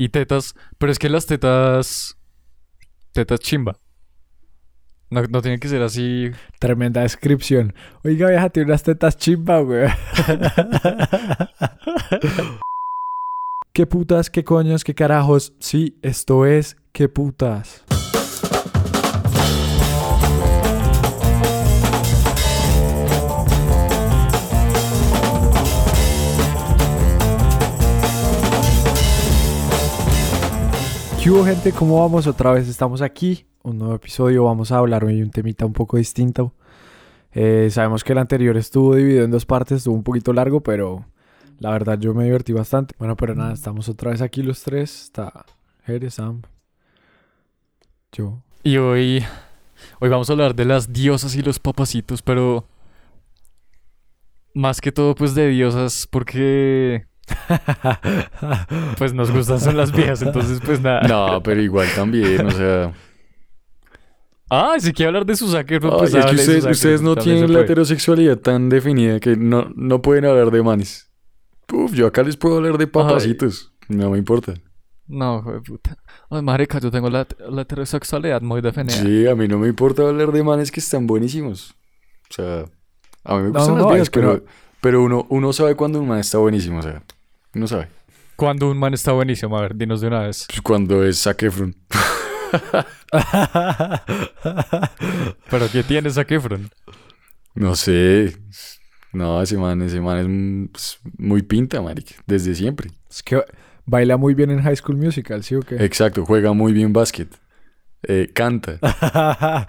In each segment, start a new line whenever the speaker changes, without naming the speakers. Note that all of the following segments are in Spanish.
y tetas, pero es que las tetas. Tetas chimba. No, no tienen que ser así.
Tremenda descripción. Oiga, vieja, tiene unas tetas chimba, güey. ¿Qué putas, qué coños, qué carajos? Sí, esto es qué putas. ¿Qué hubo, gente? ¿Cómo vamos? Otra vez estamos aquí. Un nuevo episodio. Vamos a hablar hoy de un temita un poco distinto. Eh, sabemos que el anterior estuvo dividido en dos partes, estuvo un poquito largo, pero la verdad yo me divertí bastante. Bueno, pero nada, estamos otra vez aquí los tres. Está Jerez, yo.
Y hoy. Hoy vamos a hablar de las diosas y los papacitos, pero. Más que todo, pues de diosas, porque. Pues nos gustan son las viejas, entonces, pues nada.
No, pero igual también, o sea.
Ah, si quiere hablar de su saque,
Ay,
pues
es que ustedes, no tienen la heterosexualidad tan definida que no, no pueden hablar de manes. Uf, yo acá les puedo hablar de papacitos. No me importa.
No, de puta. Ay, marica, yo tengo la, la heterosexualidad muy definida.
Sí, a mí no me importa hablar de manes que están buenísimos. O sea, a mí me
No,
gustan
no,
las viejas, pero,
no-
pero uno, uno sabe cuando un man está buenísimo, o sea, uno sabe.
Cuando un man está buenísimo, a ver, dinos de una vez.
Pues cuando es Zac Efron.
¿Pero qué tiene Zac Efron?
No sé. No, ese man, ese man es pues, muy pinta, marica, desde siempre.
Es que baila muy bien en High School Musical, ¿sí o qué?
Exacto, juega muy bien básquet. Eh, canta.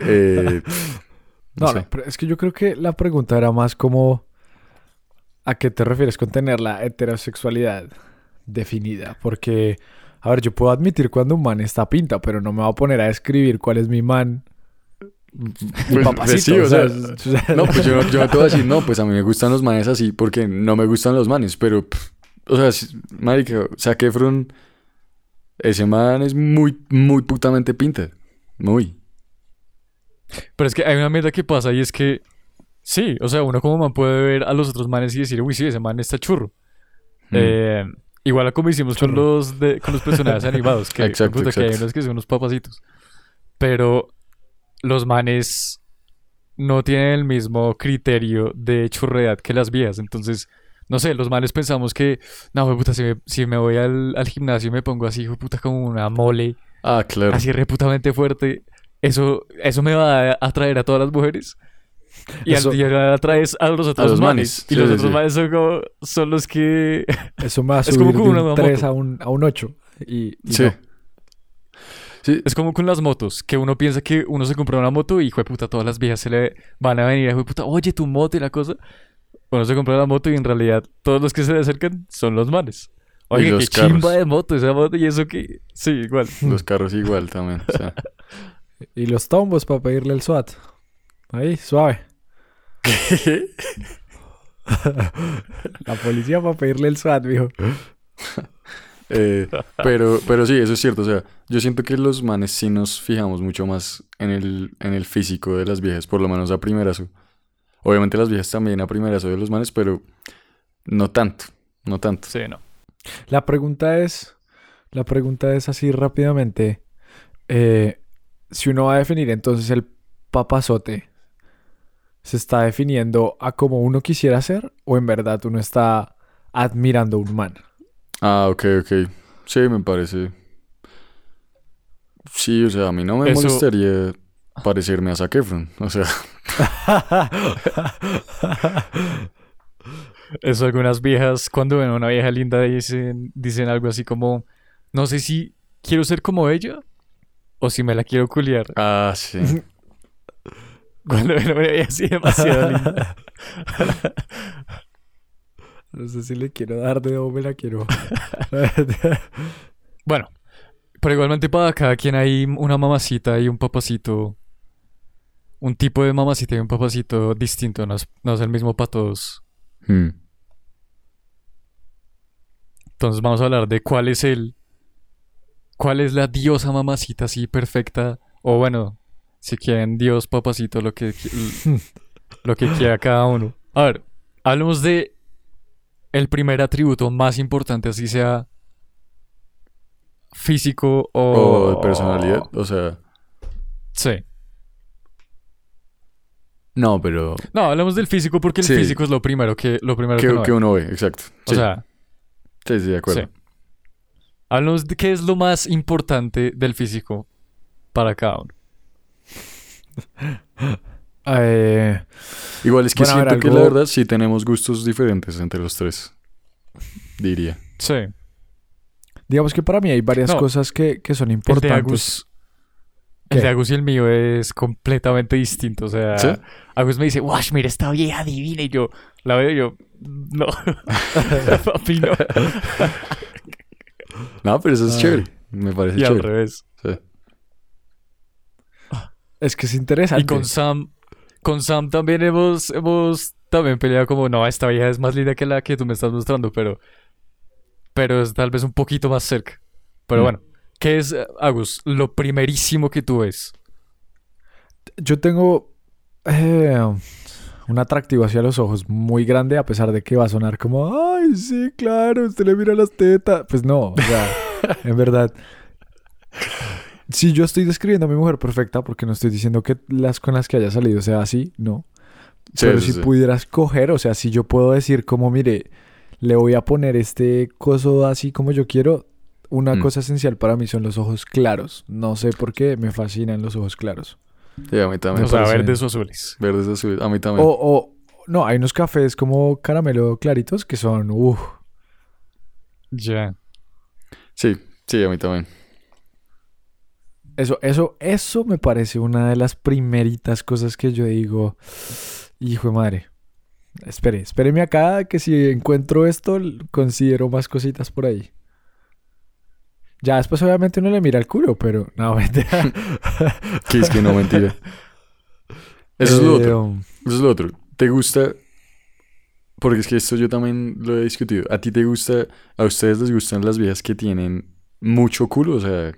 Eh, no
No,
sé.
no, pero es que yo creo que la pregunta era más como ¿a qué te refieres con tener la heterosexualidad definida? Porque, a ver, yo puedo admitir cuando un man está pinta, pero no me voy a poner a describir cuál es mi man. Mi
Pues,
papacito,
sí, o sea,
es-
No, pues yo, no- yo no te voy a decir, no, pues a mí me gustan los manes así porque no me gustan los manes, pero, pff, o sea, si- marica, Zac Efron, ese man es muy, muy putamente pinta. Muy.
Pero es que hay una mierda que pasa y es que, sí, o sea, uno como man puede ver a los otros manes y decir, uy, sí, ese man está churro.
Mm.
Eh, igual a como hicimos con
Churro.
los, de, con los personajes animados, que,
Exacto,
puta, que hay
exacto.
unos que son unos papacitos. Pero los manes no tienen el mismo criterio de churredad que las viejas. Entonces, no sé, los manes pensamos que, no, puta, si me, si me voy al, al gimnasio y me pongo así, hijo puta, como una mole,
Ah, claro.
así reputamente fuerte, eso, eso me va a atraer a todas las mujeres. Y
Eso-
al día atraes a los otros
los
manes.
manes,
Y
sí,
los
sí,
otros
sí.
manes son, como, son los que...
Eso me va a
Es como con
de
una
un 3
moto.
a un, a un 8. Y, y
Sí.
no.
Sí,
Es como con las motos, que uno piensa que uno se compra una moto y, hijo puta, todas las viejas se le van a venir, hijo puta, oye, tu moto y la cosa. Uno se compra la moto y en realidad todos los que se le acercan son los manes. Oye, qué
los carros.
chimba de moto esa moto y eso que... Sí, igual.
los carros igual también. o sea.
Y los tombos para pedirle el SWAT. Ahí, suave. La policía para pedirle el SWAT, mijo.
Eh, pero, pero sí, eso es cierto. O sea, yo siento que los manes sí nos fijamos mucho más en el, en el físico de las viejas, por lo menos a primerazo. Obviamente las viejas también a primerazo de los manes, pero no tanto, no tanto.
Sí, no.
La pregunta es, la pregunta es así rápidamente, eh, si uno va a definir entonces el papazote, ¿se está definiendo a como uno quisiera ser o en verdad uno está admirando a un man?
Ah, ok, ok. Sí, me parece. Sí, o sea, a mí no me
Eso-
molestaría parecerme a Zac Efron. O sea,
Eso algunas viejas, cuando ven a una vieja linda, dicen, dicen algo así como, no sé si quiero ser como ella o si me la quiero culiar.
ah, sí.
Cuando ven a una vieja así demasiado.
No sé si le quiero dar de o me la quiero.
Bueno, pero igualmente para cada quien hay una mamacita y un papacito. Un tipo de mamacita y un papacito distinto, no es, no es el mismo para todos.
Hmm.
Entonces vamos a hablar de cuál es el... ¿Cuál es la diosa mamacita así perfecta? O bueno, si quieren Dios, papacito, lo que, lo que quiera cada uno. A ver, hablemos de el primer atributo más importante, así sea físico o...
O personalidad, o sea...
Sí.
No, pero...
No, hablamos del físico porque el
Sí.
físico es lo primero que, lo primero que,
Que,
uno
que
ve.
uno ve, exacto.
O sea,
sí, sí, de acuerdo.
sí. Hablamos de qué es lo más importante del físico para cada uno.
Eh,
Igual es que
Bueno, ver,
siento que la verdad sí tenemos gustos diferentes entre los tres. Diría.
Sí.
digamos que para mí hay varias
No.
cosas que, que son
El de
importantes.
Agus... El de Agus y el mío es completamente distinto. O sea,
¿Sí?
Agus me dice, Wash, mira esta vieja divina. Y yo la veo y yo, no. Papi, no.
No, pero eso es
Ah.
chévere. Me parece
Y al revés.
Sí.
Es que es interesante.
Y con Sam, con Sam también hemos, hemos también peleado como, no, esta vieja es más linda que la que tú me estás mostrando, pero, pero es tal vez un poquito más cerca. Pero
Mm.
bueno, ¿qué es, Agus, lo primerísimo que tú ves?
Yo tengo eh, un atractivo hacia los ojos muy grande, a pesar de que va a sonar como, ay, sí, claro, usted le mira las tetas. Pues no, o sea, en verdad. Si yo estoy describiendo a mi mujer perfecta, porque no estoy diciendo que las con las que haya salido sea así, no.
Sí,
Pero si
sí.
pudieras coger, o sea, si yo puedo decir como, mire, le voy a poner este coso así como yo quiero, una
Mm.
cosa esencial para mí son los ojos claros. No sé por qué me fascinan los ojos claros.
Sí, a mí también.
o sea, verdes o azules.
Verdes azules. A mí también.
O, o, no, hay unos cafés como caramelo claritos que son, uff,
Ya.
Sí, sí, a mí también.
Eso, eso, eso me parece una de las primeritas cosas que yo digo, hijo de madre. Espere, espéreme acá que si encuentro esto, considero más cositas por ahí. Ya después obviamente uno le mira el culo, pero no, mentira.
Que es que no, mentira. Eso es lo
Eh,
otro.
um,
Eso es lo otro. ¿Te gusta? Porque es que esto yo también lo he discutido. ¿A ti te gusta? ¿A ustedes les gustan las viejas que tienen mucho culo? O sea,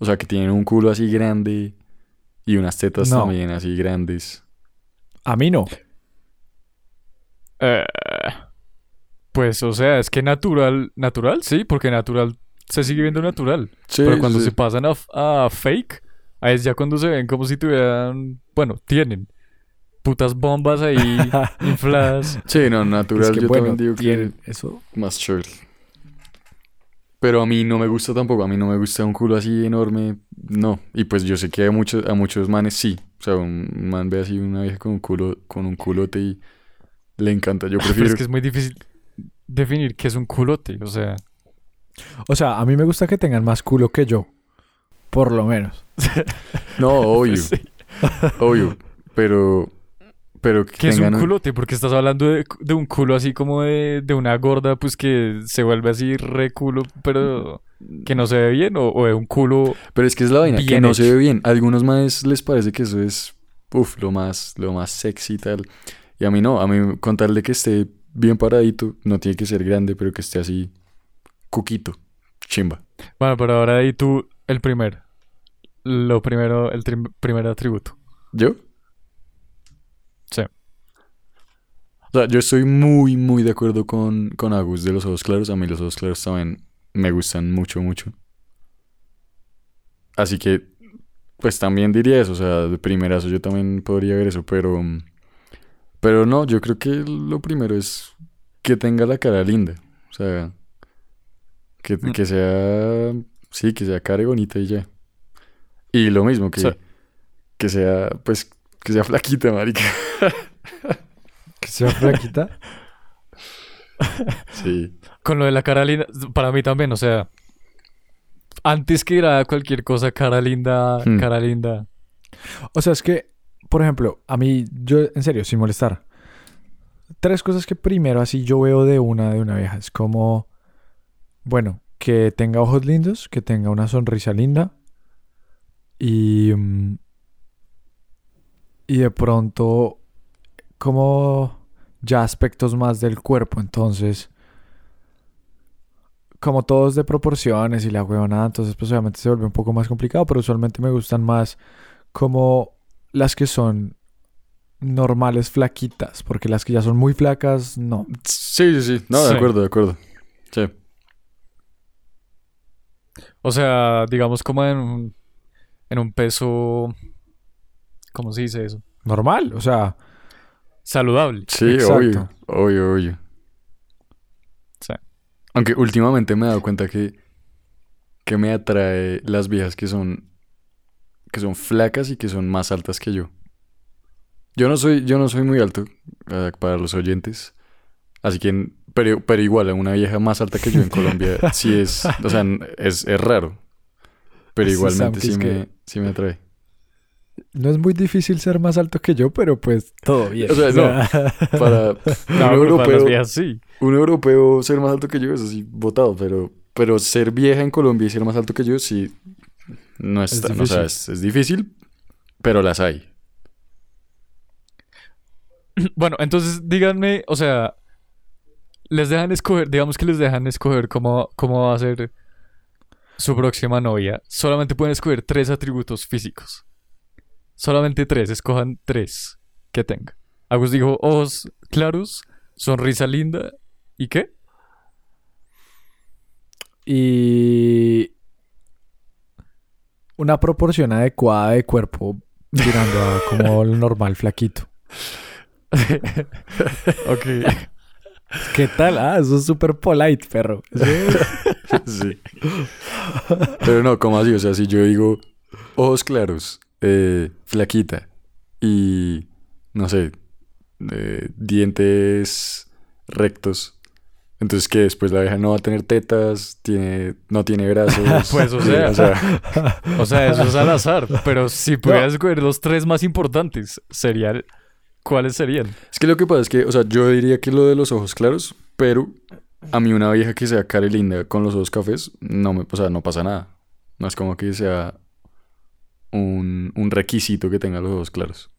o sea, que tienen un culo así grande y unas tetas
No.
también así grandes.
A mí no.
Eh, pues, o sea, es que natural, natural, sí, porque natural se sigue viendo natural.
Sí,
Pero cuando
sí.
se pasan a, a fake, ahí es ya cuando se ven como si tuvieran, bueno, tienen putas bombas ahí infladas.
Sí, no, natural
Es que
yo
bueno,
también digo que
tienen eso.
más chévere. Pero a mí no me gusta tampoco, a mí no me gusta un culo así enorme, no. Y pues yo sé que a muchos, a muchos manes sí. O sea, un man ve así una vieja con un culo, con un culote y le encanta. Yo
Pero
prefiero.
es que es muy difícil definir qué es un culote, o sea.
O sea, a mí me gusta que tengan más culo que yo. Por lo menos.
No, obvio,
Sí.
obvio. Pero. Pero que
¿Qué es un culote? Porque estás hablando de, de un culo así como de, de una gorda, pues que se vuelve así re culo, pero que no se ve bien, o, o de un culo.
Pero es que es la vaina, que no se ve bien. A algunos manes les parece que eso es. Uf, lo más, lo más sexy y tal. Y a mí no, a mí con tal de que esté bien paradito, no tiene que ser grande, pero que esté así. Cuquito. Chimba.
Bueno, pero ahora ahí tú, el primer. Lo primero, el tri- primer atributo.
¿Yo?
Sí.
O sea, yo estoy muy, muy de acuerdo con, con Agus de los ojos claros. A mí los ojos claros también me gustan mucho, mucho. Así que, pues también diría eso. O sea, de primerazo yo también podría ver eso, pero... Pero no, yo creo que lo primero es que tenga la cara linda. O sea, que,
Mm.
que sea... Sí, que sea cara y bonita y ya. Y lo mismo, que,
Sí.
que sea, pues, que sea flaquita, marica.
Sea flaquita.
Sí.
Con lo de la cara linda, para mí también, o sea. Antes que ir a cualquier cosa, cara linda,
Hmm.
cara linda.
O sea, es que, por ejemplo, a mí, yo, en serio, sin molestar. Tres cosas que primero así yo veo de una de una vieja. Es como, bueno, que tenga ojos lindos, que tenga una sonrisa linda. Y. mm, y de pronto, como ya aspectos más del cuerpo. Entonces, como todos de proporciones y la huevonada, entonces pues obviamente se vuelve un poco más complicado, pero usualmente me gustan más como las que son normales flaquitas, porque las que ya son muy flacas, no.
Sí, sí, sí. No, de
Sí.
acuerdo, de acuerdo. Sí.
O sea, digamos como en un, en un peso... ¿Cómo se dice eso?
Normal, o sea,
Saludable.
Sí,
Exacto.
obvio, obvio, obvio.
Sí.
Aunque últimamente me he dado cuenta que, que me atrae las viejas que son que son flacas y que son más altas que yo. Yo no soy, yo no soy muy alto eh, para los oyentes. Así que, pero, pero igual, una vieja más alta que yo en Colombia sí es, o sea, es, es raro. Pero
Sí,
igualmente sí me,
que-
sí me atrae.
No es muy difícil ser más alto que yo, pero pues todo bien.
O sea, no. Para
No,
un,
para
europeo,
viejas sí.
un europeo ser más alto que yo es así, votado. Pero, pero ser vieja en Colombia y ser más alto que yo sí no
Es
está, o sea,
difícil.
es, es difícil, pero las hay.
Bueno, entonces díganme, o sea, les dejan escoger, digamos que les dejan escoger cómo, cómo va a ser su próxima novia. Solamente pueden escoger tres atributos físicos. Solamente tres, escojan tres que tenga. Agus dijo ojos claros, sonrisa linda y qué?
Y una proporción adecuada de cuerpo tirando a como el normal flaquito.
ok.
¿Qué tal? Ah, eso es súper polite, perro.
sí. Pero no, como así? O sea, si yo digo ojos claros, eh, flaquita y no sé, eh, dientes rectos. Entonces que después la vieja no va a tener tetas, tiene, no tiene brazos.
Pues, o sea-
o sea,
O sea, eso es al azar. Pero si pudieras escoger los tres más importantes, serían. ¿Cuáles serían?
es que lo que pasa es que, o sea, yo diría que lo de los ojos claros, pero a mí una vieja que sea cara y linda con los ojos cafés, no me, o sea, no pasa nada. No es como que sea un, un requisito que tenga los ojos claros.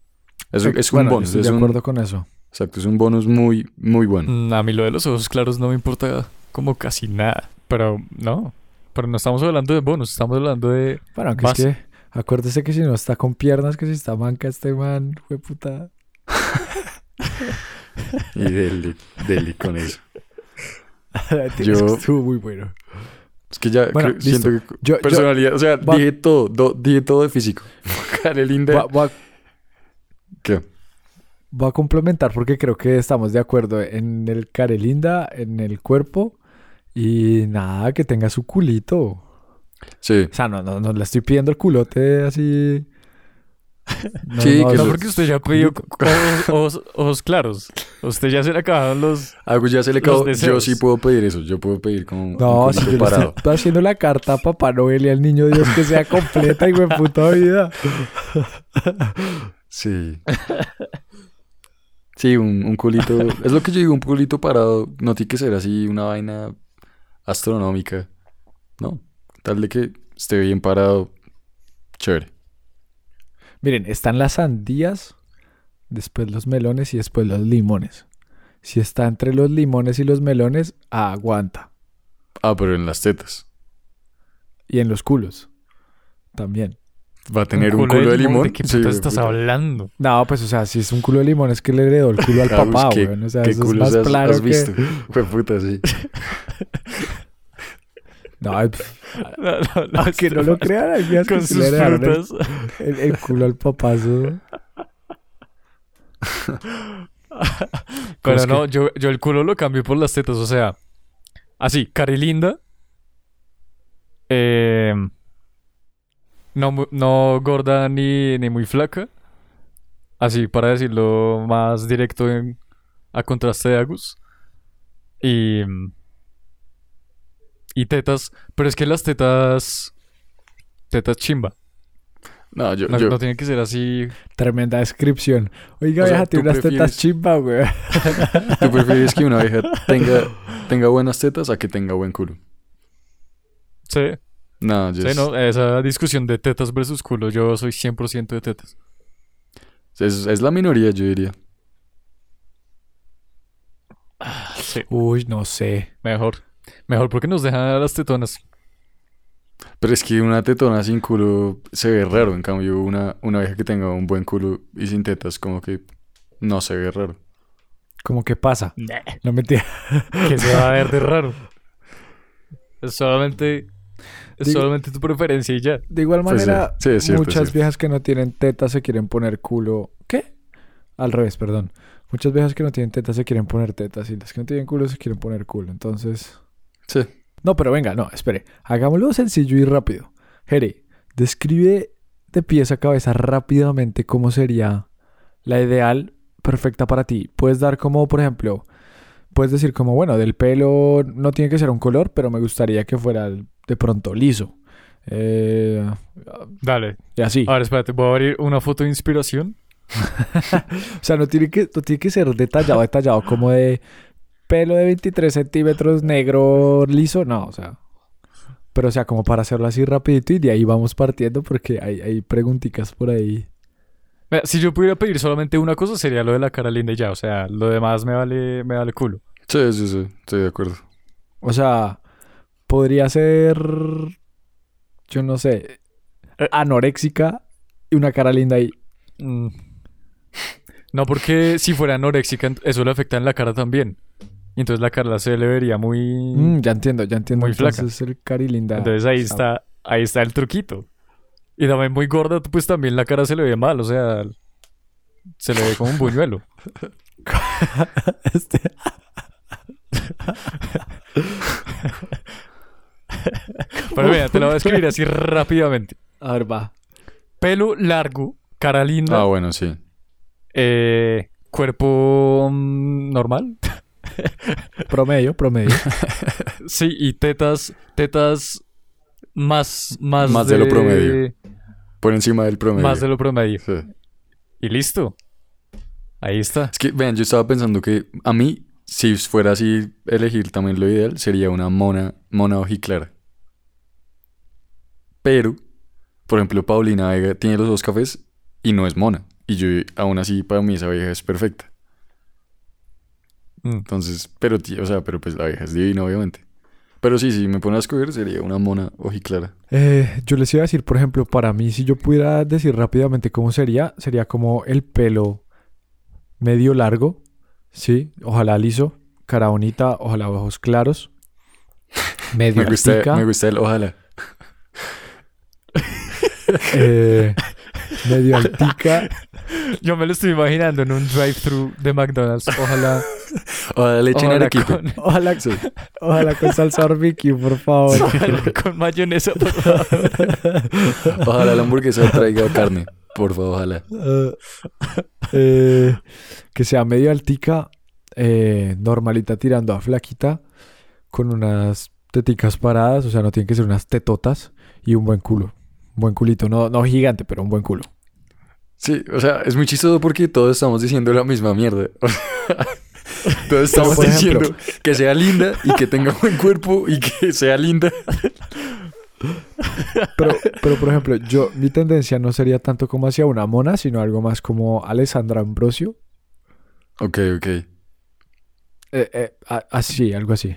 Es, es un
Bueno,
bonus,
estoy
es
de
un,
acuerdo con eso.
exacto, es un bonus muy, muy bueno.
Mm, A mí lo de los ojos claros no me importa como casi nada. Pero no. Pero no estamos hablando de bonus, estamos hablando de.
Bueno, aunque
Base.
es que acuérdese que si no está con piernas, que si está manca este man, fue puta.
Y dele, dele con eso.
Yo...
Yo-
Estuvo muy bueno.
Es que ya
Bueno,
creo- siento que
Yo, yo
personalidad, o sea,
va-
dije todo, do- dije todo de físico. Cara linda.
voy a- voy a-
¿Qué?
voy a complementar porque creo que estamos de acuerdo en el carelinda, en el cuerpo y nada, que tenga su culito.
Sí.
O sea, no, no, no le estoy pidiendo el culote así. No,
Sí,
no,
que
No,
no,
porque usted ya pidió ojos, ojos- ojos claros. Usted ya se le acabaron los.
Ah, pues ya se le acabó. Yo sí puedo pedir eso. Yo puedo pedir como
No,
un
si yo le
parado.
estoy haciendo la carta a Papá Noel y al niño Dios que sea completa y puta vida.
Sí. Sí, un, un culito. Es lo que yo digo, un culito parado. No tiene que ser así una vaina astronómica. No. Tal de que esté bien parado. Chévere.
Miren, están las sandías, después los melones y después los limones. Si está entre los limones y los melones, aguanta.
Ah, pero en las tetas.
Y en los culos. También.
Va a tener un culo, de limón.
¿De qué
Sí,
puta
güey,
estás
puta.
hablando?
No, pues o sea, si es un culo de limón es que le heredó el culo al papá,
pues, ¿qué-
weón. O sea,
qué
eso es más
has-
claro
has
que...
visto? Fue puta, sí.
No,
No, no, no,
aunque no lo crean, hay días que
Con
sí
sus
el,
frutas.
el- el culo al papazo.
Pero
es
no, yo, yo el culo lo cambio por las tetas, o sea, así, carilinda. Eh, no, no gorda ni, ni muy flaca. Así, para decirlo más directo en- a contraste de Agus. Y. Y tetas. Pero es que las tetas. Tetas chimba.
No, yo,
No,
yo,
no tienen que ser así.
Tremenda descripción. Oiga,
O sea,
vieja, tiene
¿tú
unas tetas chimba, güey.
¿Tú prefieres que una vieja tenga, tenga buenas tetas a que tenga buen culo?
Sí,
No, yo
sí, no. Esa discusión de tetas versus culo. Yo soy 100% de tetas.
es, es la minoría, yo diría.
Sí.
Uy, no sé.
Mejor. Mejor porque nos dejan a las tetonas.
Pero es que una tetona sin culo se ve raro. En cambio, una, una vieja que tenga un buen culo y sin tetas, como que no se ve raro.
¿Cómo que pasa? No mentira.
Que se va a ver de raro. Es solamente Es solamente tu preferencia y ya.
De igual
Pues sí,
manera,
sí, es cierto, es
muchas viejas que no tienen tetas se quieren poner culo. ¿Qué? Al revés, perdón. Muchas viejas que no tienen tetas se quieren poner tetas y las que no tienen culo se quieren poner culo. Entonces.
Sí.
No, pero venga, no, espere. Hagámoslo sencillo y rápido. Jere, describe de pies a cabeza rápidamente cómo sería la ideal perfecta para ti. Puedes dar como, por ejemplo, puedes decir como, bueno, del pelo no tiene que ser un color, pero me gustaría que fuera de pronto liso. Eh,
Dale.
y así.
Ahora espérate, voy a abrir una foto de inspiración.
O sea, no tiene que, no tiene que ser detallado, detallado, como de pelo de 23 centímetros negro liso. No, o sea. Pero, o sea, como para hacerlo así rapidito y de ahí vamos partiendo porque hay, hay preguntitas por ahí.
Mira, si yo pudiera pedir solamente una cosa, sería lo de la cara linda y ya. O sea, lo demás me vale, me vale culo.
Sí, sí, sí. Estoy de acuerdo.
O sea, podría ser, yo no sé,
Eh.
anoréxica y una cara linda ahí.
Mm. No, porque si fuera anoréxica, eso le afecta en la cara también. Y entonces la cara se le vería muy...
Mm, ya entiendo, ya entiendo.
Muy flaca.
Entonces el cari linda.
Entonces ahí está, ahí está el truquito. Y también muy gorda, pues también la cara se le ve mal, o sea, se le ve como un buñuelo.
este-
Pero mira, te lo voy a escribir así rápidamente.
A ver, va.
Pelo largo, cara linda,
Ah, bueno, sí.
eh, cuerpo mm, normal.
Promedio, promedio.
Sí, y tetas, tetas más, más,
Más de lo promedio. Por encima del promedio.
Más de lo promedio.
Sí.
Y listo. Ahí está.
Es que, vean, yo estaba pensando que a mí, si fuera así elegir también lo ideal, sería una mona, mona ojiclara. Pero, por ejemplo, Paulina Vega tiene los dos cafés y no es mona. Y yo, aún así, para mí esa vieja es perfecta.
Mm.
Entonces, pero, tí- o sea, pero pues la vieja es divina, obviamente. Pero sí, si me pone a escoger, sería una mona ojiclara.
Eh, yo les iba a decir, por ejemplo, para mí, si yo pudiera decir rápidamente cómo sería, sería como el pelo medio largo, ¿sí? Ojalá liso, cara bonita, ojalá ojos claros, medio
Me gusta, me gusta el ojalá.
eh, medio altica,
Yo me lo estoy imaginando en un drive-thru de McDonald's. Ojalá.
Ojalá le echen arequipe.
con,
ojalá, ojalá con salsa barbecue, por favor.
ojalá con mayonesa, por favor.
Ojalá la hamburguesa traiga carne. Por favor, ojalá.
Eh, que sea medio altica, eh, normalita tirando a flaquita, con unas teticas paradas, o sea, no tienen que ser unas tetotas y un buen culo. Un buen culito, no, no gigante, pero un buen culo.
Sí, o sea, es muy chistoso porque todos estamos diciendo la misma mierda. Todos estamos
por ejemplo-
diciendo que sea linda y que tenga buen cuerpo y que sea linda.
Pero, pero por ejemplo, yo, mi tendencia no sería tanto como hacia una mona, sino algo más como Alessandra Ambrosio.
Ok, ok.
Eh, eh, así, algo así.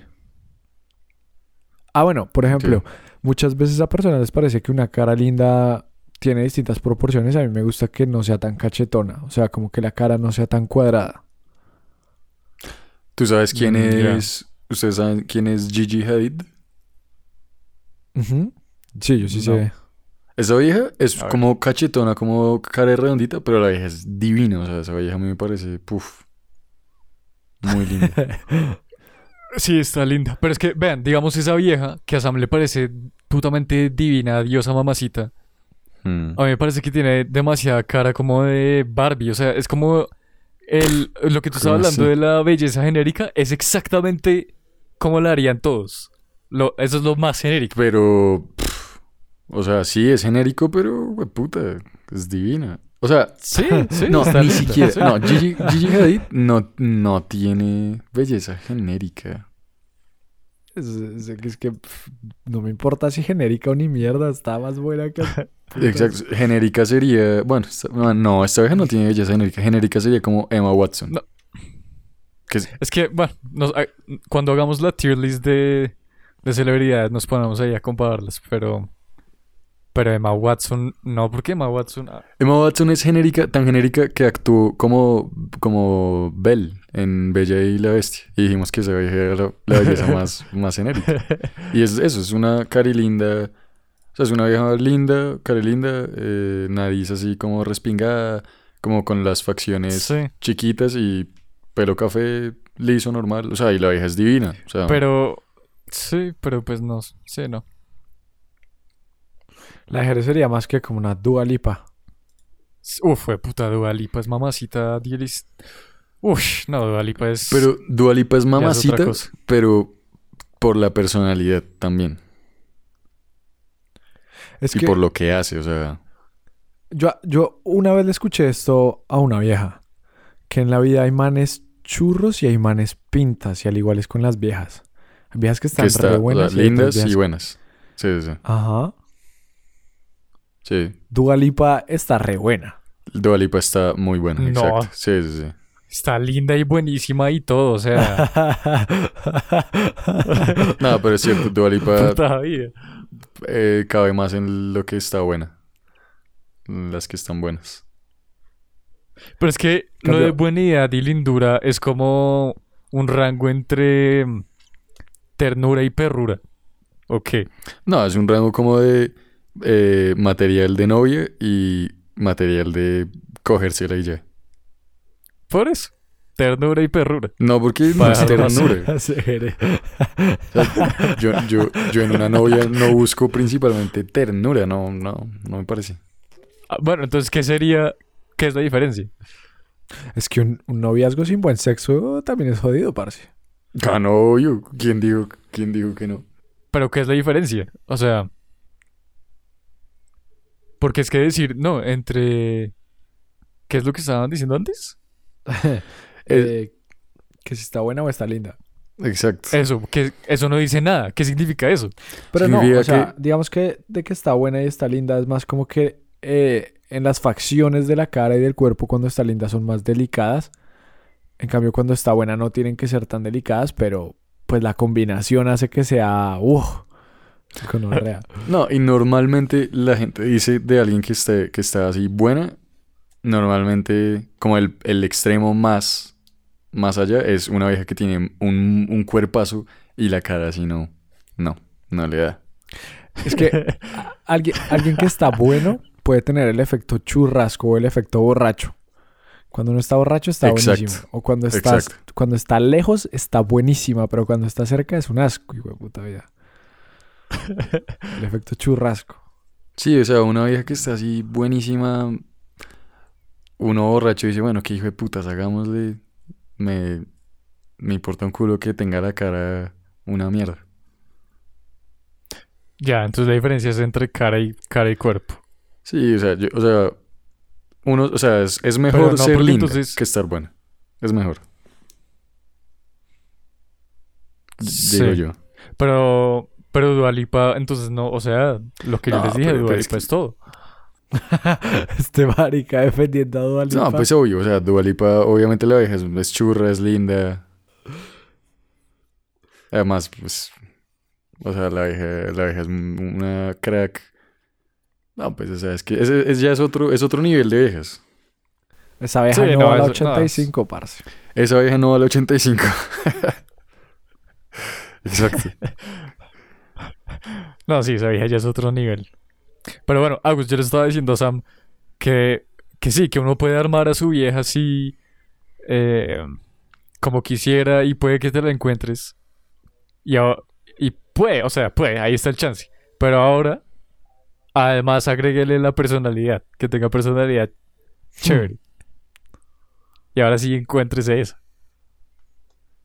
Ah, bueno, por ejemplo, muchas veces a personas les parece que una cara linda tiene distintas proporciones. A mí me gusta que no sea tan cachetona, o sea, como que la cara no sea tan cuadrada.
¿Tú sabes quién
Mm,
es? ¿Ustedes saben quién es Gigi Hadid?
Sí, yo sí
No.
sé.
Esa vieja es
A ver.
como cachetona, como cara redondita, pero la vieja es divina. O sea, esa vieja a mí me parece, puf, muy linda.
Sí, está linda. Pero es que, vean, digamos esa vieja que a Sam le parece putamente divina, diosa mamacita.
Mm.
A mí me parece que tiene demasiada cara como de Barbie. O sea, es como el, lo que tú estabas
¿Cómo
hablando
así?
de la belleza genérica. Es exactamente como la harían todos. Lo, eso es lo más genérico.
Pero, o sea, sí es genérico, pero, puta, es divina. O sea,
Sí, sí.
no, ni siquiera. No, Gigi, Gigi Hadid no, no tiene belleza genérica.
Es, es- es que no me importa si genérica o ni mierda, está más buena que...
Exacto. Genérica sería. Bueno, no, esta vieja no tiene belleza genérica. Genérica sería como Emma Watson.
No.
Que es-
Es que, bueno, nos- cuando hagamos la tier list de, de celebridades nos ponemos ahí a compararlas, pero... Pero Emma Watson, no, porque Emma Watson... ah,
Emma Watson es genérica, tan genérica que actuó como, como Belle en Bella y la Bestia. Y dijimos que esa vieja era la, la belleza más, más genérica. Y es eso, es una cari linda. O sea, es una vieja linda, cari linda, eh, nariz así como respingada, como con las facciones
Sí.
chiquitas y pelo café liso, normal. O sea, y la vieja es divina. O sea,
Pero, sí, pero pues no, sí, no.
La Jerez sería más que como una Dua Lipa.
Uf, fue puta Dua Lipa, es mamacita, Dielis. Uf, no, Dua Lipa es...
pero Dua Lipa es mamacita, pero por la personalidad también.
Es
y
que
por lo que hace, o sea.
yo, yo una vez le escuché esto a una vieja. Que en la vida hay manes churros y hay manes pintas. Y al igual es con las viejas. Hay viejas que están
que está
re
o sea,
buenas. y
lindas
viejas-
y buenas. Sí, sí, sí.
Ajá.
Sí.
Dua Lipa está re buena.
Dua Lipa está muy buena,
No.
exacto. Sí, sí, sí.
Está linda y buenísima y todo, o sea,
No, pero es cierto, Dua Lipa
puta vida.
eh, cabe más en lo que está buena. En Las que están buenas.
Pero es que lo
Cambio-
de buenidad y lindura es como un rango entre ternura y perrura. Ok.
No, es un rango como de eh, material de novia y material de cogérsela y ya.
Por eso. Ternura y perrura.
No, porque no es ternura. Yo, yo, yo en una novia no busco principalmente ternura, no, no, no me parece.
Ah, bueno, entonces, ¿qué sería? ¿Qué es la diferencia?
es que un, un noviazgo sin buen sexo también es jodido, parce.
Ah, no, obvio. ¿Quién dijo, quién dijo que no?
Pero ¿qué es la diferencia? O sea... Porque es que decir, no, entre... ¿Qué es lo que estaban diciendo antes?
Eh, que si está buena o está linda.
Exacto.
Eso, que eso no dice nada. ¿Qué significa eso?
Pero no, o sea,
que-
digamos que de que está buena y está linda es más como que eh, en las facciones de la cara y del cuerpo cuando está linda son más delicadas. En cambio, cuando está buena no tienen que ser tan delicadas, pero pues la combinación hace que sea... ¡Uf! gonorrea.
No, y normalmente la gente dice de alguien que esté, que está así buena, normalmente como el, el extremo más, más allá es una vieja que tiene un, un cuerpazo y la cara así no, no, no le da.
Es que alguien, alguien que está bueno puede tener el efecto churrasco o el efecto borracho. Cuando uno está borracho está
Exacto.
buenísimo. O cuando estás,
Exacto.
cuando está lejos está buenísima, pero cuando está cerca es un asco, hijo de puta vida. El efecto churrasco.
Sí, o sea, una vieja que está así buenísima, uno borracho dice, bueno, qué hijo de putas, hagámosle, me, me importa un culo que tenga la cara una mierda.
Ya, entonces la diferencia es entre cara y, cara y cuerpo.
Sí, o sea, yo- o sea, uno, o sea, es, es mejor
no,
ser
entonces-
que estar buena. Es mejor.
Sí.
Digo yo.
Pero, pero Dualipa, entonces no, o sea, lo que yo les dije, Dualipa
es que-
es todo.
Este marica defendiendo a Dua Lipa.
No, pues obvio, o sea, Dua Lipa, obviamente la vieja es, es churra, es linda. Además, pues, o sea, la vieja, la vieja es una crack. No, pues, o sea, es que ese, es, ya es otro, es otro nivel de viejas.
Esa vieja
Sí,
no,
no,
va a la
eso- no,
85, parce.
Esa vieja no va al 85. Exacto.
No, sí, esa vieja ya es otro nivel. Pero bueno, Agus, yo le estaba diciendo a Sam que, que sí, que uno puede armar a su vieja así eh, como quisiera y puede que te la encuentres. Y, y puede, o sea, puede, ahí está el chance. Pero ahora, además, agréguele la personalidad, que tenga personalidad chévere. Y ahora sí encuéntrese esa.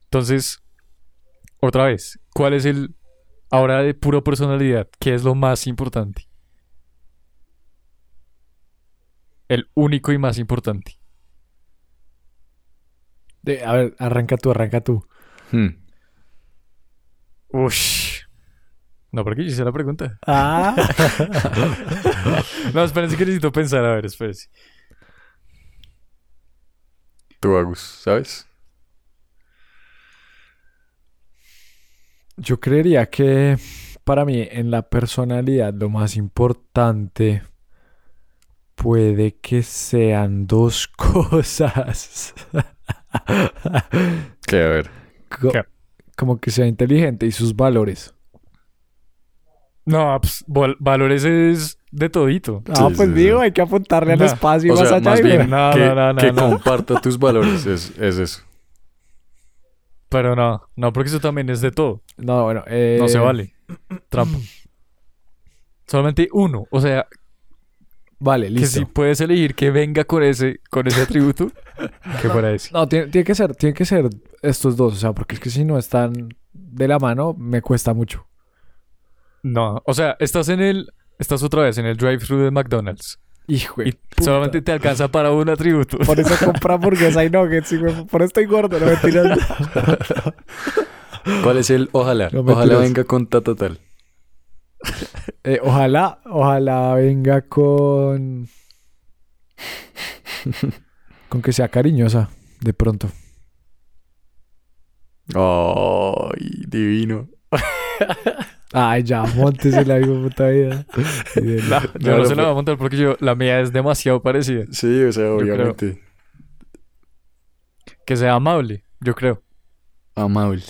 Entonces, otra vez, ¿cuál es el ahora de pura personalidad? ¿Qué es lo más importante? El único y más importante.
De- a ver, arranca tú, arranca tú.
Hmm.
Ush. No, porque yo hice la pregunta.
Ah.
No, espérense que necesito pensar. A ver, espérense.
Tú, Agus, ¿sabes?
Yo creería que para mí en la personalidad lo más importante puede que sean dos cosas.
Que a ver.
Co-
¿Qué?
como que sea inteligente y sus valores.
No, pues, val- valores es de todito.
Ah,
Sí,
pues
sí,
digo,
sí.
hay que apuntarle al espacio y
O
más
sea,
allá.
más bien
No,
que,
no, no, no,
que
no.
comparta tus valores. Es, es eso.
Pero no, no, porque eso también es de todo.
No, bueno. eh,
No se vale. Trampa. Solamente uno. O sea,
Vale,
que
listo.
si puedes elegir que venga con ese, con ese atributo, que fuera ese.
No, tiene, tiene que ser, tiene que ser estos dos, o sea, porque es que si no están de la mano, me cuesta mucho.
No, o sea, estás en el, estás otra vez en el drive-thru de McDonald's
Hijo de
y
puta.
solamente te alcanza para un atributo.
Por eso compra hamburguesa y nuggets, hijo, por eso estoy gordo, no me tiras.
¿Cuál es el ojalá?
No,
ojalá
mentiras.
venga con ta tal.
Eh, ojalá, ojalá venga con... con que sea cariñosa, de pronto.
Ay, divino.
Ay, ya, montese la de puta vida.
No, yo
No,
se la voy a montar porque yo, la mía es demasiado parecida.
Sí, o sea, obviamente.
Que sea amable, yo creo.
Amable.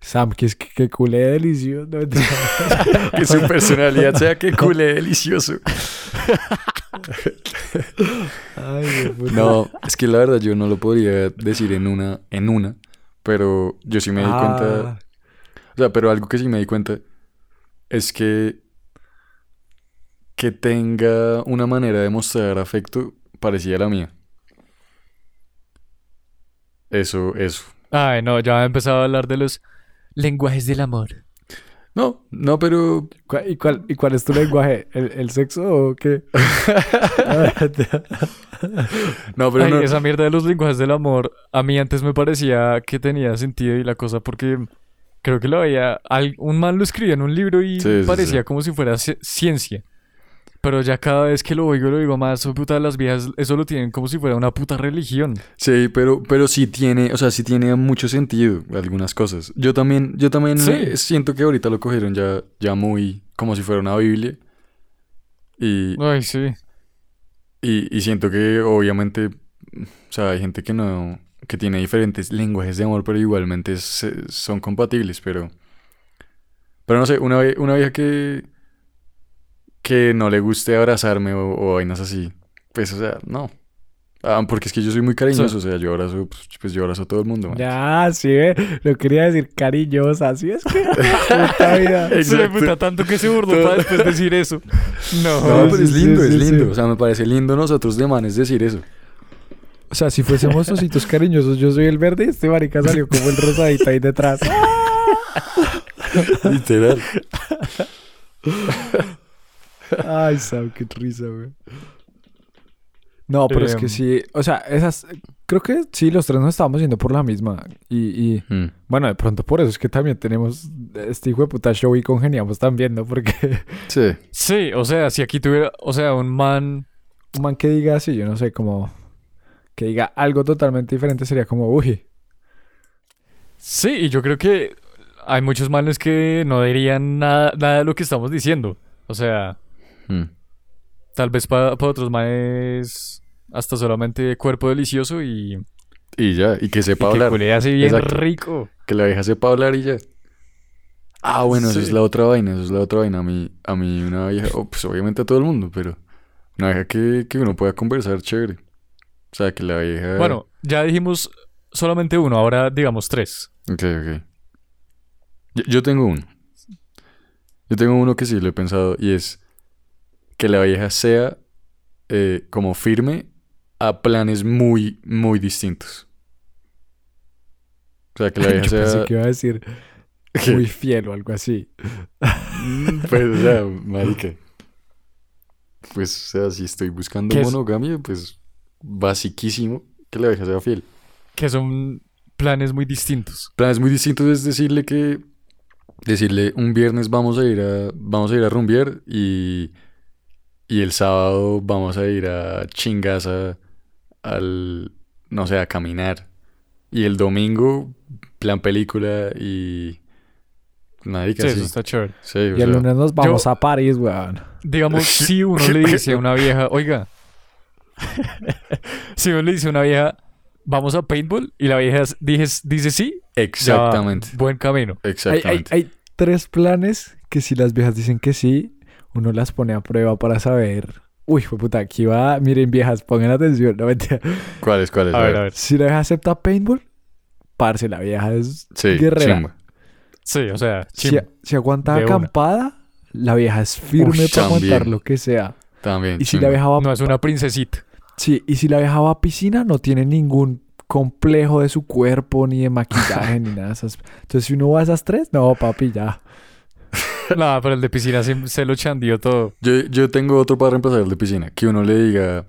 Sam, que es que, que culé delicioso. No,
que su personalidad sea que cule delicioso.
Ay.
No, es que la verdad yo no lo podría decir en una, en una, pero yo sí me di cuenta,
Ah,
o sea, pero algo que sí me di cuenta es que que tenga una manera de mostrar afecto parecida a la mía. Eso, eso.
Ay, no, ya he empezado a hablar de los lenguajes del amor.
No, no, pero
¿cuál- ¿Y cuál, ¿Y cuál es tu lenguaje? ¿El, el sexo o qué?
no, pero
Ay,
no.
esa mierda de los lenguajes del amor, a mí antes me parecía que tenía sentido y la cosa porque creo que lo veía, al- un man lo escribía en un libro y
Sí,
parecía
sí.
como si fuera ci- ciencia. Pero ya cada vez que lo oigo, lo digo más, oh, puta, las viejas, eso lo tienen como si fuera una puta religión.
Sí, pero, pero sí tiene, o sea, sí tiene mucho sentido algunas cosas. Yo también, yo también
Sí.
siento que ahorita lo cogieron ya, ya muy como si fuera una Biblia. Y,
Ay, sí.
y, y siento que obviamente, o sea, hay gente que no, que tiene diferentes lenguajes de amor, pero igualmente se- son compatibles, pero, pero no sé, una, una vieja que, que no le guste abrazarme o, o vainas así, pues, o sea, no. Ah, porque es que yo soy muy cariñoso, o sea, yo abrazo, pues, pues, yo abrazo a todo el mundo. man.
ya, sí. Lo quería decir cariñosa. Así es que. Puta vida.
Se
Exacto.
puta tanto que se burló para después decir eso. No.
No, pero
sí,
es lindo,
sí,
es
sí.
lindo. O sea, me parece lindo nosotros de manes decir eso.
O sea, si fuésemos ositos cariñosos, yo soy el verde y este marica salió como el rosadito ahí detrás.
Literal.
Ay, Sam, qué risa, güey. No, pero es que
Em.
sí, o sea, esas, creo que sí, los tres nos estábamos yendo por la misma. Y, y,
Mm.
bueno, de pronto por eso es que también tenemos este hijo de puta show y congeniamos también, ¿no? Porque
Sí.
Sí, o sea, si aquí tuviera, o sea, un man
un man que diga así, yo no sé, como que diga algo totalmente diferente sería como, uy,
Sí, y yo creo que hay muchos manes que no dirían nada, nada de lo que estamos diciendo. O sea,
Mm.
tal vez para otros manes hasta solamente cuerpo delicioso y,
Y ya, y que sepa hablar.
culea así bien
Exacto.
rico.
Que la vieja sepa hablar y ya. Ah, bueno, eso es la otra vaina, eso es la otra vaina. A mí, a mí una vieja, oh, pues obviamente a todo el mundo, pero una vieja que, que uno pueda conversar chévere. O sea, que la vieja...
Bueno, ya dijimos solamente uno, ahora digamos tres.
Ok, ok. Yo, yo tengo uno. Yo tengo uno que sí lo he pensado y es que la vieja sea eh, como firme a planes muy, muy distintos. O sea, que la vieja
yo pensé
sea...
que iba a decir muy fiel o algo así.
Pues, o sea, marica. Pues, o sea, si estoy buscando
¿Qué es?
monogamia, pues, basiquísimo que la vieja sea fiel.
Que son planes muy distintos.
Planes muy distintos es decirle que decirle un viernes vamos a ir a vamos a ir a rumbear y y el sábado vamos a ir a chingaza al no sé, a caminar. Y el domingo plan película y marica,
Sí,
sí.
eso está chévere.
Sí,
Y el
sea,
lunes nos vamos
yo-
a París, weón.
Digamos, si uno le dice a una vieja, oiga, Si uno le dice a una vieja, vamos a paintball, y la vieja dice, dice sí, ya
Exactamente.
buen camino.
Hay, hay,
Exactamente.
hay tres planes que si las viejas dicen que sí, uno las pone a prueba para saber. Uy, fue puta, aquí va. Miren, viejas, pongan atención. No mentira.
¿Cuáles, cuáles?
A ver, a ver.
Si la vieja acepta paintball, parce, la vieja es
Sí,
guerrera.
chimba.
Sí, o sea,
Si,
chimba.
si aguanta
De una.
acampada, la vieja es firme
Uy,
para aguantar lo que sea.
También.
Y si
chimba.
la vieja va
No es una princesita.
Sí, y si la vieja va a piscina, no tiene ningún complejo de su cuerpo, ni de maquillaje, ni nada de esas. Entonces, si uno va a esas tres, no, papi, ya.
No, pero el de piscina se lo chandió todo.
Yo, yo tengo otro para reemplazar el de piscina. Que uno le diga,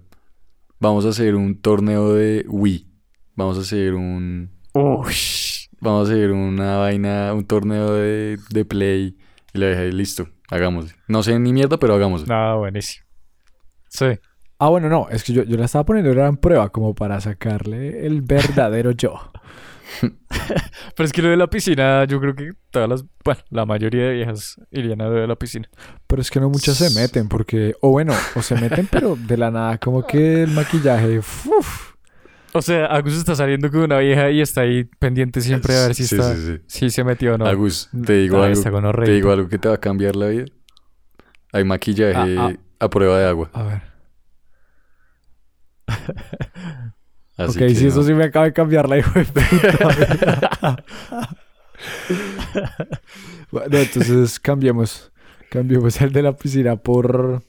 vamos a hacer un torneo de Wii. Vamos a hacer un...
Uy.
Vamos a hacer una vaina, un torneo de, de Play. Y la dejé, listo, hagámoslo. No sé ni mierda, pero hagámoslo.
Nada, buenísimo. Sí.
Ah, bueno, no, es que yo, yo la estaba poniendo era en prueba como para sacarle el verdadero yo.
Pero es que lo de la piscina, yo creo que todas las, bueno, la mayoría de viejas irían a lo de la piscina.
Pero es que no muchas se meten, porque, o bueno, o se meten, pero de la nada, como que el maquillaje, uf,
O sea, Agus está saliendo con una vieja y está ahí pendiente siempre a ver si
Sí,
está,
sí, sí.
si se metió o no.
Agus, te digo
Ah,
algo. Te digo algo que te va a cambiar la vida. Hay maquillaje
Ah,
a prueba de agua.
a ver.
Así
ok,
que
si eso sí me acaba de cambiar la hijo de puta. bueno, entonces cambiemos. Cambiemos el de la piscina por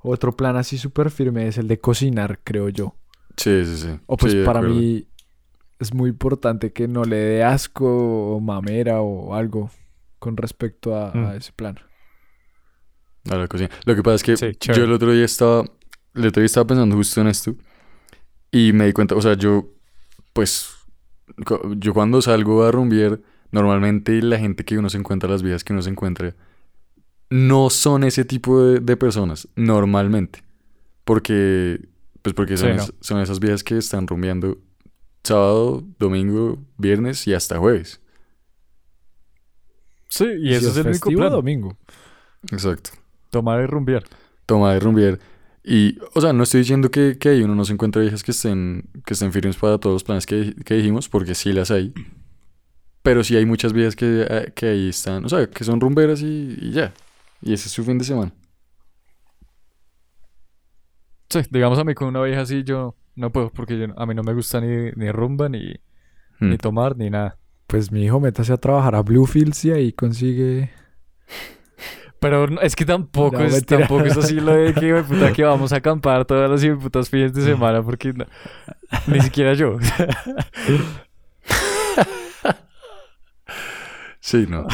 otro plan así súper firme. Es el de cocinar, creo yo.
Sí, sí, sí.
O pues
Sí,
para mí es muy importante que no le dé asco o mamera o algo con respecto a, a
Mm.
ese plan.
A la cocina. Lo que pasa es que
Sí,
yo el otro día estaba, el otro día estaba pensando justo en esto y me di cuenta, o sea, yo, pues, yo cuando salgo a rumbear, normalmente la gente que uno se encuentra, las viejas que uno se encuentra, no son ese tipo de, de personas, normalmente. Porque, pues porque son,
Sí, no.
es- son esas viejas que están rumbeando sábado, domingo, viernes y hasta jueves.
Sí, y
Si
ese es el único
festivo,
plan.
domingo.
Exacto.
Tomar y rumbear.
Toma de rumbear. Y, o sea, no estoy diciendo que, que uno no se encuentre viejas que estén, que estén firmes para todos los planes que, que dijimos, porque sí las hay. Pero sí hay muchas viejas que, eh, que ahí están, o sea, que son rumberas y, y ya. Y ese es su fin de semana.
Sí, digamos a mí con una vieja así yo no puedo porque yo, a mí no me gusta ni, ni rumba, ni,
Mm.
ni tomar, ni nada.
Pues mi hijo, métase a trabajar a Bluefields y ahí consigue.
Pero es que tampoco,
No,
es, tampoco es así lo de que, hijo de puta, que vamos a acampar todas las putas fines de semana porque no- ni siquiera yo.
Sí, no.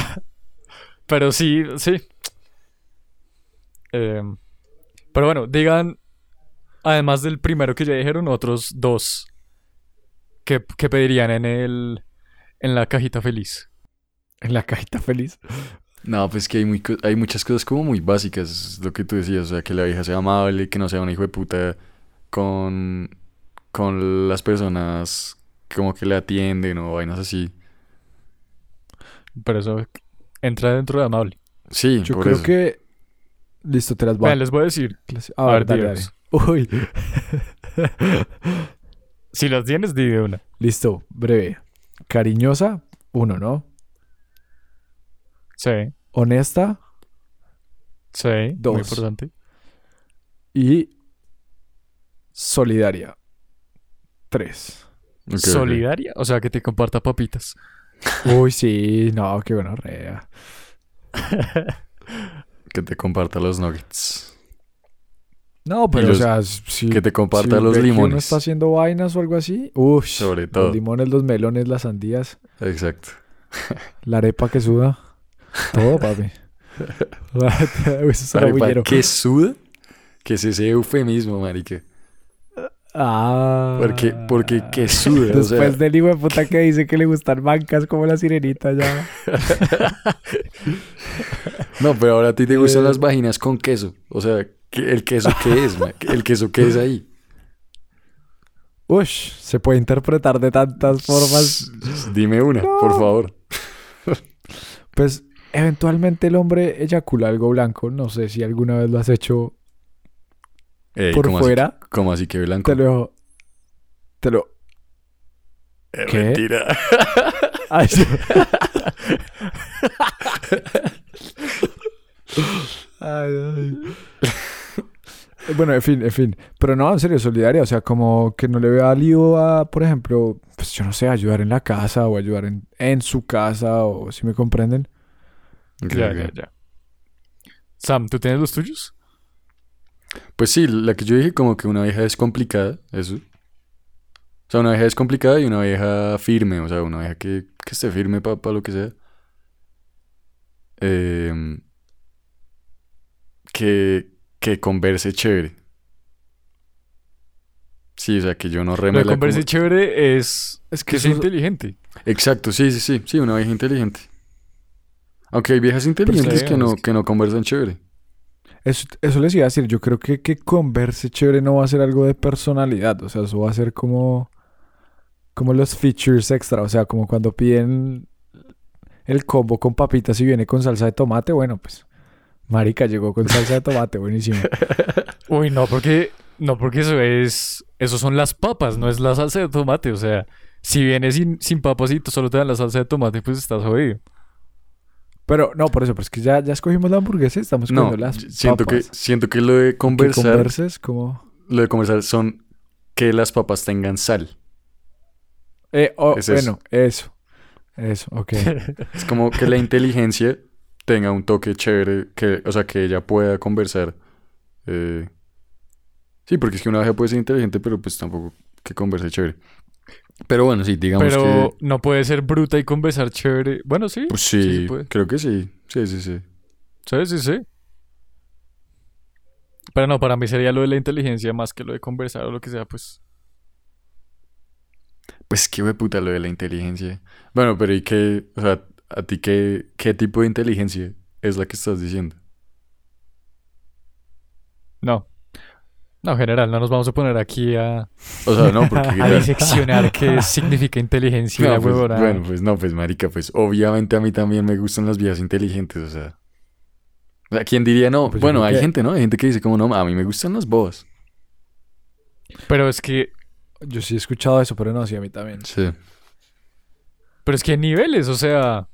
Pero sí, sí. Em, pero bueno, digan, además del primero que ya dijeron, otros dos que, que pedirían en el en la cajita feliz.
En la cajita feliz.
No, pues que hay, muy, hay muchas cosas como muy básicas, es lo que tú decías, o sea, que la vieja sea amable, que no sea un hijo de puta con, con las personas como que le atienden o vainas así.
Pero eso entra dentro de amable.
Sí,
Yo
por
creo
eso.
que. Listo, te las voy
Vean, les voy a decir,
A
a
ver,
ver,
dale, dale. Uy.
si las tienes, di de una.
Listo, breve. Cariñosa, uno, ¿no?
Sí,
Honesta
sí, muy
Dos.
importante.
y solidaria. Tres.
Solidaria, o sea, que te comparta papitas.
Uy, sí, no, qué bueno, rea.
Que te comparta los nuggets.
No, pero
los-
o sea, si,
que te comparta
si
los
ve que uno
limones.
está haciendo vainas o algo así, uff,
Sobre
los
todo.
limones, los melones, las sandías,
Exacto.
la arepa que suda, todo, papi. Eso bullero.
¿Qué suda? Que es ese eufemismo, marica.
Ah.
Porque, porque que suda, o
Después
sea,
del hijo de puta que dice que le gustan bancas como la sirenita ya.
No, pero ahora a ti te gustan
Eh.
las vaginas con queso. O sea, ¿qué- ¿el queso qué es? ¿El queso qué es ahí?
Ush, se puede interpretar de tantas formas.
Dime una, por favor.
Pues eventualmente el hombre eyacula algo blanco. No sé si alguna vez lo has hecho
Ey,
por
¿cómo así
fuera.
que- ¿Cómo así que blanco?
Te lo. Te lo.
Eh,
¿Qué?
Mentira.
Ay, sí. Ay, ay. Bueno, en fin, en fin. Pero no, en serio, solidaria. O sea, como que no le vea lío a, por ejemplo, pues yo no sé, ayudar en la casa o ayudar en, en su casa o si me comprenden.
Ya, ya, ya. Sam, ¿tú tienes los tuyos?
Pues sí, la que yo dije como que una vieja es complicada, eso. O sea, una vieja es complicada y una vieja firme, o sea, una vieja que, que esté firme para lo que sea. Em, que, que converse chévere. Sí, o sea, que yo no
Lo
remela
converse
como-
chévere es
Es
que sea
es-
inteligente.
Exacto, sí, sí, sí, sí, una vieja inteligente. Aunque hay viejas inteligentes
sí,
que no,
es que-
que no conversan chévere.
Eso, eso les iba a decir. Yo creo que que converse chévere no va a ser algo de personalidad. O sea, eso va a ser como. Como los features extra. O sea, como cuando piden el combo con papitas y viene con salsa de tomate. Bueno, pues. Marica llegó con salsa de tomate. Buenísimo.
Uy, no, porque no, porque eso es eso son las papas, no es la salsa de tomate, o sea, si vienes sin, sin papas y solo te dan la salsa de tomate, pues estás jodido.
Pero no, por eso. Pero es que ya, ya escogimos la hamburguesa y estamos
No,
comiendo las
y- siento que,
papas.
siento que lo de
Que
conversar,
converses como...
lo de conversar son que las papas tengan sal.
Eh, oh,
Es eso.
bueno, eso. Eso, ok.
Es como que la inteligencia tenga un toque chévere, que, o sea, que ella pueda conversar. eh, Sí, porque es que una vieja puede ser inteligente, pero pues tampoco que converse chévere. Pero bueno, sí, digamos
Pero
que...
no puede ser bruta y conversar chévere. Bueno, sí.
Pues
sí
sí,
puede.
creo que sí. Sí, sí, sí.
Sí, sí, sí. Pero no, para mí sería lo de la inteligencia más que lo de conversar o lo que sea, pues.
Pues qué de puta lo de la inteligencia. Bueno, pero ¿y qué? O sea, ¿a ti qué, qué tipo de inteligencia es la que estás diciendo?
No. No, en general, no nos vamos a poner aquí a,
O sea, no, porque...
a diseccionar qué significa inteligencia
No, pues, bueno, pues no, pues marica, pues obviamente a mí también me gustan las vías inteligentes, o sea. O sea, ¿quién diría no?
Pues
bueno, hay
que-
gente, ¿no? Hay gente que dice como no, a mí me gustan las bobas.
Pero es que
Yo sí he escuchado eso, pero no, sí, a mí también.
Sí.
Pero es que hay niveles, o sea.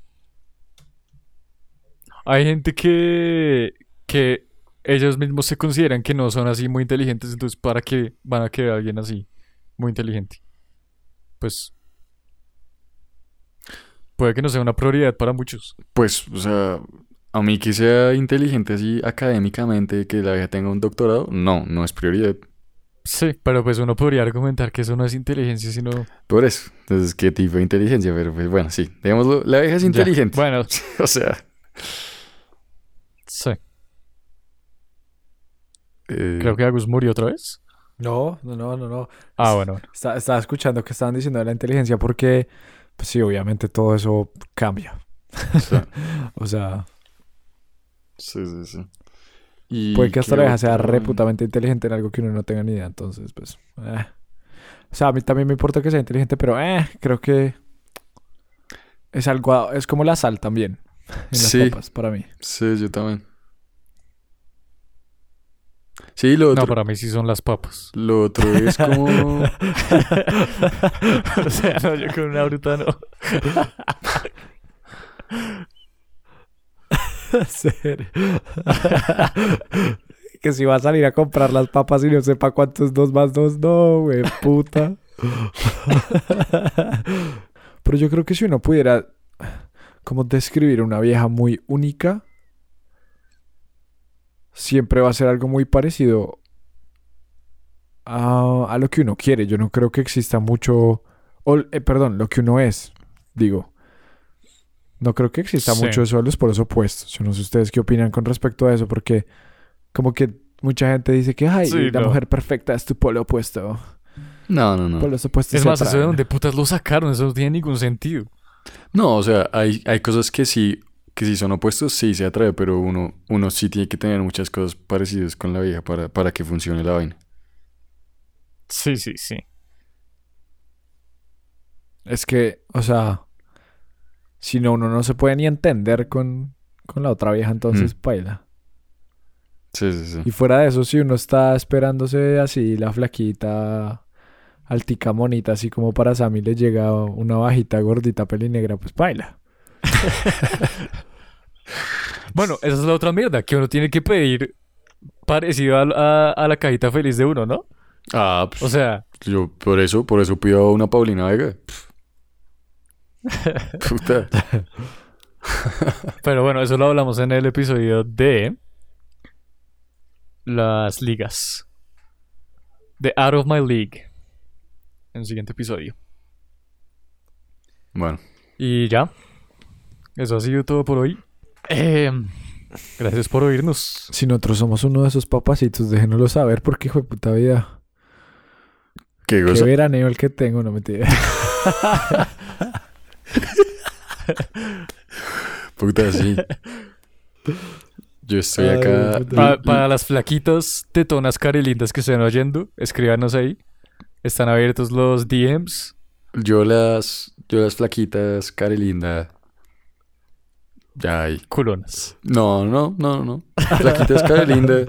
Hay gente que. que ellos mismos se consideran que no son así muy inteligentes, entonces ¿para qué van a querer a alguien así? Muy inteligente. Pues. Puede que no sea una prioridad para muchos.
Pues, o sea, a mí que sea inteligente así académicamente, que la vieja tenga un doctorado, no, no es prioridad.
Sí, pero pues uno podría argumentar que eso no es inteligencia, sino.
Por eso. Entonces, ¿qué tipo de inteligencia? Pero pues bueno, sí. Digámoslo, la vieja es
Ya.
inteligente.
Bueno,
O sea,
sí.
Eh,
Creo que Agus murió otra vez.
No, no, no, no, no.
Ah, bueno.
Está- estaba escuchando que estaban diciendo de la inteligencia porque, pues sí, obviamente todo eso cambia.
sí,
O sea,
sí, sí, sí. Y
puede que hasta la vieja sea reputamente inteligente en algo que uno no tenga ni idea. Entonces, pues. eh. O sea, a mí también me importa que sea inteligente, pero eh, creo que es algo. Es como la sal también. En las
Sí.
papas, para mí.
Sí, yo también. Sí, lo otro,
No, para mí sí son las papas.
lo otro es como...
o sea, no, yo con una bruta no.
serio. que si va a salir a comprar las papas y no sepa cuánto es dos más dos, no, güey, puta. Pero yo creo que si uno pudiera como describir una vieja muy única, siempre va a ser algo muy parecido a, a lo que uno quiere. Yo no creo que exista mucho, o, eh, perdón, lo que uno es, digo. No creo que exista
Sí.
mucho eso de los polos opuestos. Yo no sé ustedes qué opinan con respecto a eso, porque como que mucha gente dice que, ay,
Sí,
la
no.
mujer perfecta es tu polo opuesto.
No, no, no.
Polos opuestos
Es más, eso de dónde putas lo sacaron, eso no tiene ningún sentido.
No, o sea, hay, hay cosas que sí, que sí son opuestos, sí se atrae, pero uno, uno sí tiene que tener muchas cosas parecidas con la vieja para, para que funcione la vaina.
Sí, sí, sí.
Es que, o sea, si no, uno no se puede ni entender con, con la otra vieja, entonces
Mm.
baila.
Sí, sí, sí.
Y fuera de eso, si uno está esperándose así la flaquita altica monita, así como para Sammy le llega una bajita gordita pelinegra, pues baila.
Bueno, esa es la otra mierda, que uno tiene que pedir parecido a, a- a la cajita feliz de uno, ¿no?
Ah, pues,
O sea,
yo por eso, por eso pido una Paulina Vega. Puta.
pero bueno, eso lo hablamos en el episodio de las ligas. De Out of My League. En el siguiente episodio.
Bueno,
Y ya. Eso ha sido todo por hoy. Eh, gracias por oírnos.
Si nosotros somos uno de esos papacitos, déjenoslo saber porque hijo de puta vida.
qué
Qué veraneo el que tengo, no me
Puta, sí. Yo estoy
Ay,
acá.
para las flaquitas tetonas carilindas que estén oyendo, escríbanos ahí. Están abiertos los DMs.
Yo las, yo las flaquitas, cari linda. Ya hay.
Culonas.
No, no, no, no. Flaquitas, cari linda.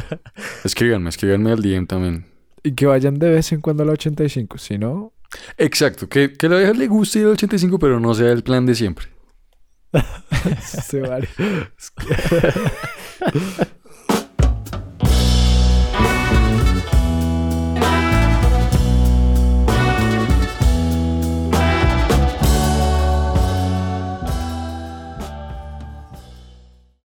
Escríbanme, escríbanme al DM también.
Y que vayan de vez en cuando a la 85, si no,
Exacto, que, que la vieja le guste ir al 85, pero no sea el plan de siempre.
se vale. Es que-